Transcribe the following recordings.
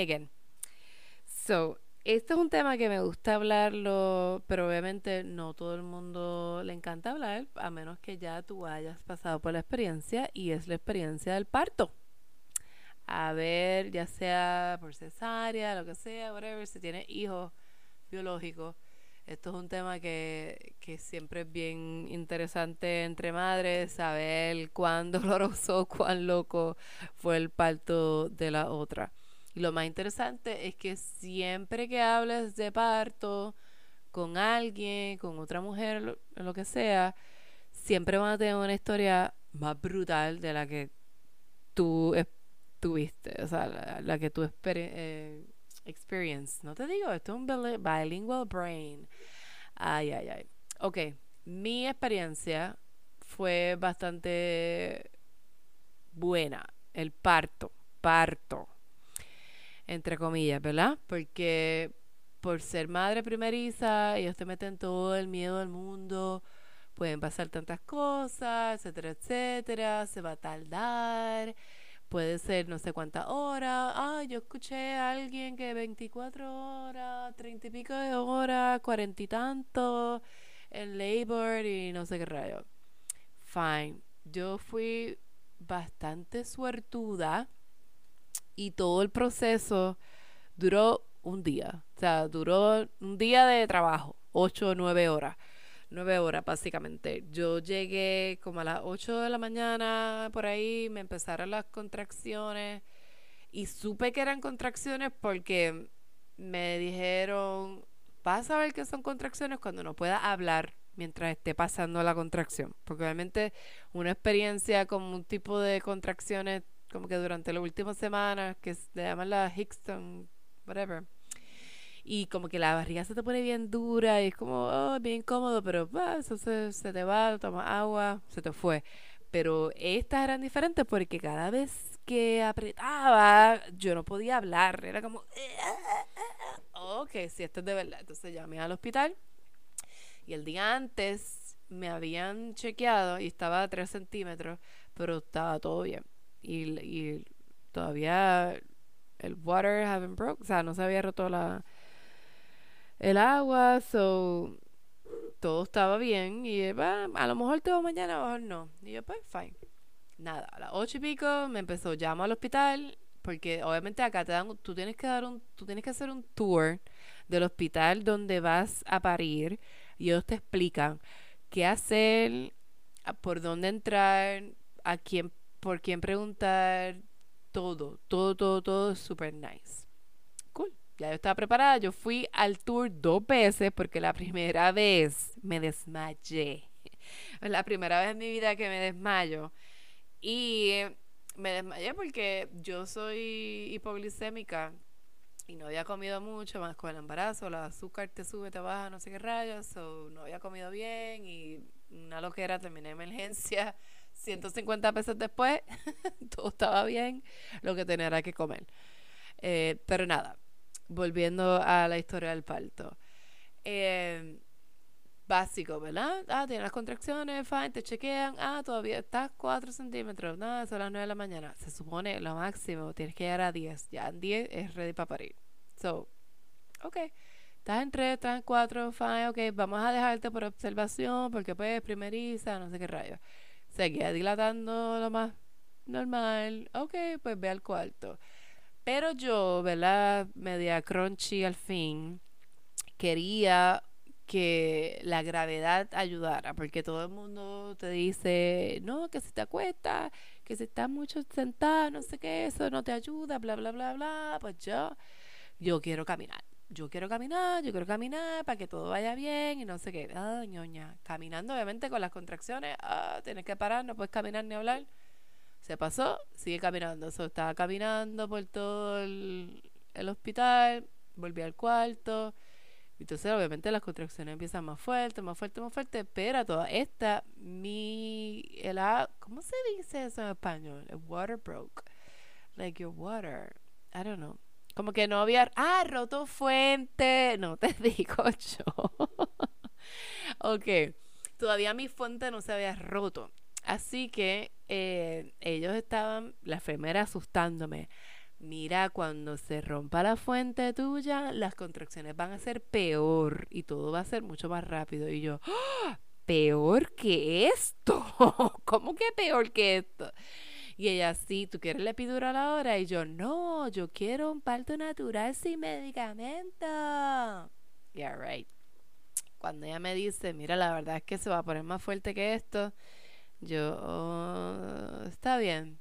again. So, este es un tema que me gusta hablarlo, pero obviamente no todo el mundo le encanta hablar, a menos que ya tú hayas pasado por la experiencia y es la experiencia del parto. A ver, ya sea por cesárea, lo que sea, whatever, si tienes hijos biológicos. Esto es un tema que, que siempre es bien interesante entre madres, saber cuán doloroso, cuán loco fue el parto de la otra. Y lo más interesante es que siempre que hables de parto con alguien, con otra mujer, lo, lo que sea, siempre van a tener una historia más brutal de la que tú tuviste, o sea, la, que tú eh, experience. No te digo, esto es un bilingual brain. Ay, ay, ay. Ok, mi experiencia fue bastante buena. El parto, parto entre comillas, ¿verdad? Porque por ser madre primeriza, ellos te meten todo el miedo del mundo, pueden pasar tantas cosas, etcétera, etcétera, se va a tardar, puede ser no sé cuántas horas, ah, yo escuché a alguien que 24 horas, 30 y pico de horas, cuarenta y tanto, en labor y no sé qué rayo. Fine, yo fui bastante suertuda y todo el proceso duró un día. O sea, duró un día de trabajo, ocho o nueve horas. Nueve horas, básicamente. Yo llegué como a las ocho de la mañana, por ahí, me empezaron las contracciones. Y supe que eran contracciones porque me dijeron, vas a ver que son contracciones cuando no pueda hablar mientras esté pasando la contracción. Porque obviamente una experiencia como un tipo de contracciones como que durante las últimas semanas, que le llaman la Hickston, whatever. Y como que la barriga se te pone bien dura y es como, oh, bien incómodo, pero eso se, se te va, toma agua, se te fue. Pero estas eran diferentes porque cada vez que apretaba, yo no podía hablar. Era como, ok, si esto es de verdad. Entonces llamé al hospital y el día antes me habían chequeado y estaba a 3 centímetros, pero estaba todo bien y, todavía el water haven't broke, o sea, no se había roto la el agua, so todo estaba bien y a lo mejor todo mañana, a lo mejor no. Y yo, pues, fine. Nada, a las ocho y pico me empezó, llamo al hospital, porque obviamente acá te dan, tú tienes que dar un, tú tienes que hacer un tour del hospital donde vas a parir y ellos te explican qué hacer, por dónde entrar, a quién por quién preguntar, todo, todo, todo, todo super nice. Cool. Ya yo estaba preparada. Yo fui al tour dos veces porque la primera vez me desmayé. Es la primera vez en mi vida que me desmayo. Y me desmayé porque yo soy hipoglicémica y no había comido mucho, más con el embarazo, el azúcar te sube, te baja, no sé qué rayos, no había comido bien y una loquera, terminé en emergencia 150 pesos después, todo estaba bien, lo que tenía que comer. Eh, pero nada, volviendo a la historia del parto. Eh, básico, ¿verdad? Ah, tienes las contracciones, fine, te chequean. Ah, todavía estás 4 centímetros. Nada, son las 9 de la mañana. Se supone lo máximo, tienes que llegar a 10. Ya en 10 es ready para parir. So, ok. Estás en 3, estás en 4, fine, ok. Vamos a dejarte por observación porque pues primeriza, no sé qué rayos seguía dilatando lo más normal. Ok, pues ve al cuarto. Pero yo, ¿verdad? Media crunchy al fin, quería que la gravedad ayudara, porque todo el mundo te dice, no, que si te acuestas, que si estás mucho sentado, no sé qué, eso no te ayuda, bla, bla, bla, bla. Pues yo, yo quiero caminar yo quiero caminar, yo quiero caminar para que todo vaya bien y no sé qué. Ah, ñoña. Caminando, obviamente, con las contracciones. Ah, tienes que parar, no puedes caminar ni hablar. Se pasó, sigue caminando. So, estaba caminando por todo el, hospital, volví al cuarto. Entonces, obviamente, las contracciones empiezan más fuertes, más fuertes, más fuertes. Pero toda esta, mi. El, ¿Cómo se dice eso en español? El water broke. Like your water. I don't know. Como que no había. Ah, roto fuente. No te digo yo. ok. Todavía mi fuente no se había roto. Así que eh, ellos estaban, la enfermera asustándome. mira, cuando se rompa la fuente tuya, las contracciones van a ser peor y todo va a ser mucho más rápido. Y yo, peor que esto. ¿Cómo que peor que esto? Y ella, sí, ¿tú quieres la epidural ahora? Y yo, no, yo quiero un parto natural sin medicamento. Yeah, right. Cuando ella me dice, mira, la verdad es que se va a poner más fuerte que esto, yo, oh, está bien,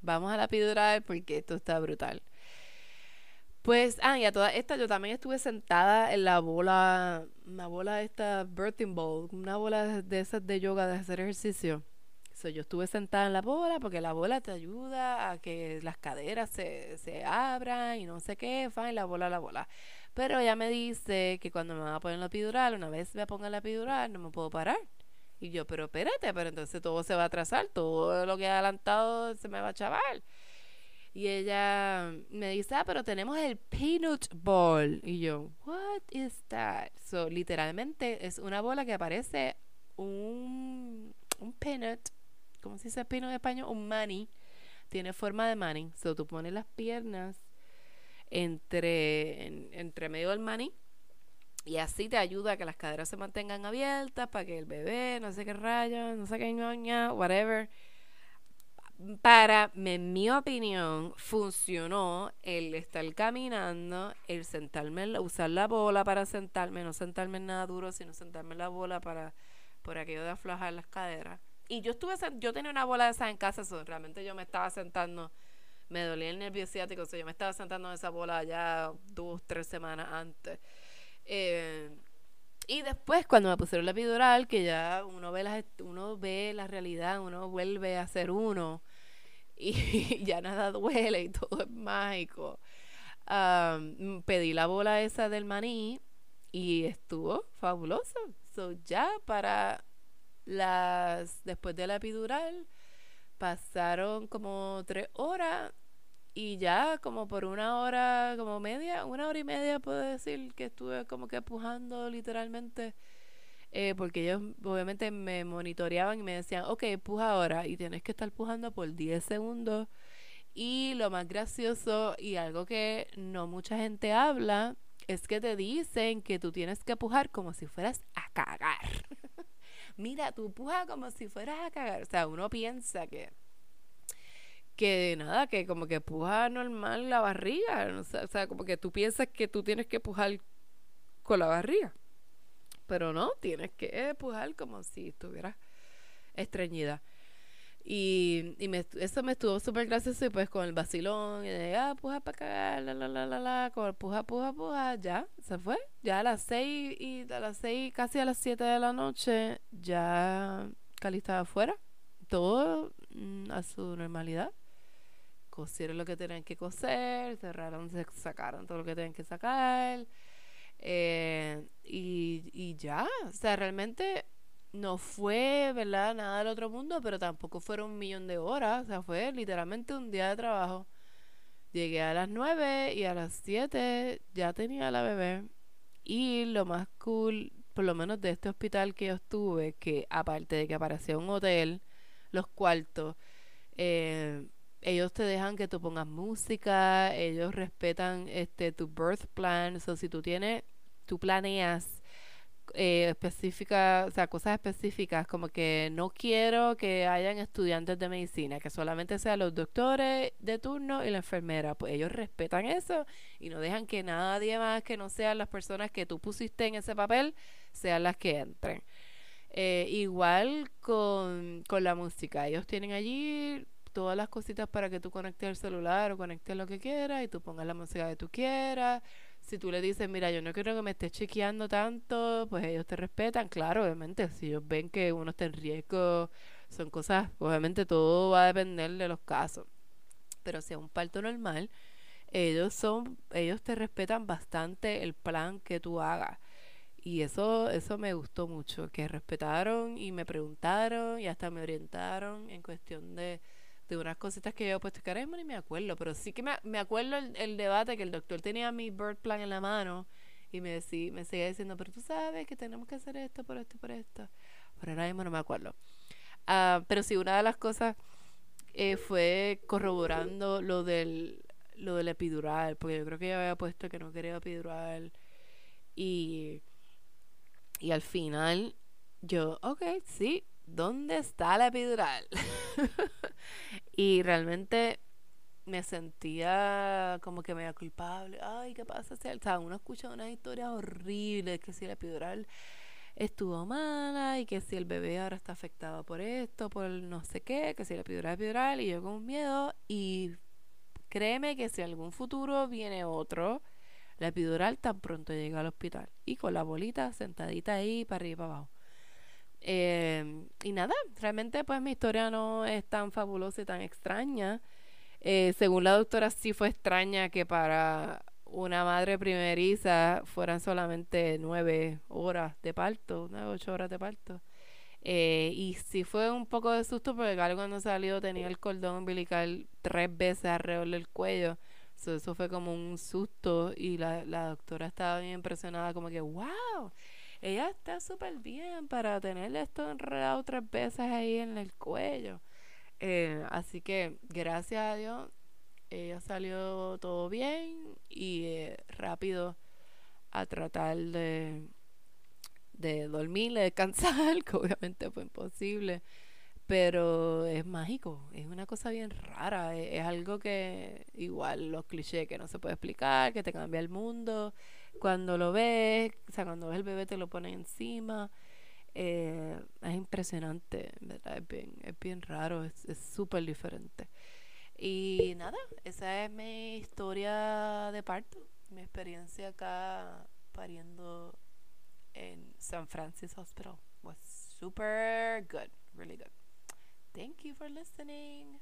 vamos a la epidural porque esto está brutal. Pues, ah, y a toda esta yo también estuve sentada en la bola, una bola de esta birthing bowl, una bola de esas de yoga, de hacer ejercicio. Yo estuve sentada en la bola porque la bola te ayuda a que las caderas se, se abran y no sé qué, fine, la bola, la bola. Pero ella me dice que cuando me va a poner la epidural, una vez me ponga la epidural, no me puedo parar. Y yo, pero espérate, pero entonces todo se va a atrasar, todo lo que he adelantado se me va a chaval. Y ella me dice, ah, pero tenemos el peanut ball. Y yo, what is that? So, literalmente es una bola que aparece un, un peanut, ¿cómo se dice peanut en español? Un money. Tiene forma de money. So, tú pones las piernas entre, entre medio del money y así te ayuda a que las caderas se mantengan abiertas para que el bebé, no sé qué rayos, no sé qué ñoña, whatever, para, en mi opinión, funcionó el estar caminando, el sentarme, usar la bola para sentarme, no sentarme en nada duro, sino sentarme en la bola para, por aquello de aflojar las caderas. Y yo estuve, yo tenía una bola esa en casa, realmente yo me estaba sentando, me dolía el nervio ciático, yo me estaba sentando en esa bola ya dos, tres semanas antes. Eh, y después, cuando me pusieron la epidural, que ya uno ve, la, uno ve la realidad, uno vuelve a ser uno y ya nada duele y todo es mágico. pedí la bola esa del maní y estuvo fabuloso. So, ya para las, después de la epidural, pasaron como tres horas y ya como por una hora, como media, una hora y media puedo decir que estuve como que pujando literalmente. Eh, porque ellos obviamente me monitoreaban y me decían, ok, puja ahora y tienes que estar pujando por 10 segundos. Y lo más gracioso y algo que no mucha gente habla es que te dicen que tú tienes que pujar como si fueras a cagar. Mira, tú puja como si fueras a cagar. O sea, uno piensa que que nada, que como que puja normal la barriga, o sea, como que tú piensas que tú tienes que pujar con la barriga, pero no, tienes que pujar como si estuvieras estreñida. Y, y me, eso me estuvo súper gracioso y pues con el vacilón y de, ah, puja para cagar, la, la, la, la, la, con el puja, puja, puja, ya, se fue. Ya a las seis y a las seis, casi a las siete de la noche, ya Cali estaba afuera, todo mm, a su normalidad cosieron lo que tenían que coser, cerraron, sacaron todo lo que tenían que sacar. Eh, y, y ya, o sea, realmente no fue, ¿verdad? Nada del otro mundo, pero tampoco fueron un millón de horas, o sea, fue literalmente un día de trabajo. Llegué a las 9 y a las 7 ya tenía la bebé. Y lo más cool, por lo menos de este hospital que yo estuve, que aparte de que aparecía un hotel, los cuartos, eh, ellos te dejan que tú pongas música, ellos respetan este tu birth plan, o si tú tienes, tú planeas eh, específicas, o sea, cosas específicas, como que no quiero que hayan estudiantes de medicina, que solamente sean los doctores de turno y la enfermera, pues ellos respetan eso y no dejan que nadie más que no sean las personas que tú pusiste en ese papel sean las que entren. Eh, igual con, con la música, ellos tienen allí todas las cositas para que tú conectes el celular o conectes lo que quieras y tú pongas la música que tú quieras. Si tú le dices, mira, yo no quiero que me estés chequeando tanto, pues ellos te respetan, claro, obviamente. Si ellos ven que uno está en riesgo, son cosas, obviamente todo va a depender de los casos. Pero si es un parto normal, ellos son, ellos te respetan bastante el plan que tú hagas. Y eso, eso me gustó mucho, que respetaron y me preguntaron y hasta me orientaron en cuestión de, de unas cositas que yo he puesto que ni me acuerdo, pero sí que me, me acuerdo el, debate que el doctor tenía mi bird plan en la mano y me, decía, me seguía diciendo, pero tú sabes que tenemos que hacer esto por esto por esto. Pero ahora mismo no me acuerdo. Uh, pero sí, una de las cosas eh, fue corroborando lo del lo del epidural, porque yo creo que ella había puesto que no quería epidural. Y, y al final, yo, ok, sí, ¿dónde está la epidural? y realmente me sentía como que me culpable. Ay, ¿qué pasa? O sea, uno escucha unas historias horribles, que si la epidural estuvo mala y que si el bebé ahora está afectado por esto, por no sé qué, que si la epidural es epidural y yo con miedo y créeme que si algún futuro viene otro, la epidural tan pronto llega al hospital y con la bolita sentadita ahí para arriba y para abajo. Eh, y nada, realmente pues mi historia no es tan fabulosa y tan extraña. Eh, según la doctora sí fue extraña que para una madre primeriza fueran solamente nueve horas de parto, nueve, ocho horas de parto. Eh, y sí fue un poco de susto porque Galo cuando salió tenía el cordón umbilical tres veces alrededor del cuello. eso fue como un susto y la, la doctora estaba bien impresionada como que, wow, ella está súper bien para tener esto enredado tres veces ahí en el cuello. Eh, así que gracias a Dios ella salió todo bien y eh, rápido a tratar de, de dormir, de descansar, que obviamente fue imposible. Pero es mágico, es una cosa bien rara, es, es algo que igual los clichés que no se puede explicar, que te cambia el mundo cuando lo ves, o sea, cuando ves el bebé te lo pone encima. Eh, es impresionante, ¿verdad? Es bien, es bien raro, es súper diferente. Y nada, esa es mi historia de parto, mi experiencia acá pariendo en San Francisco Hospital. Was super good, really good. Thank you for listening.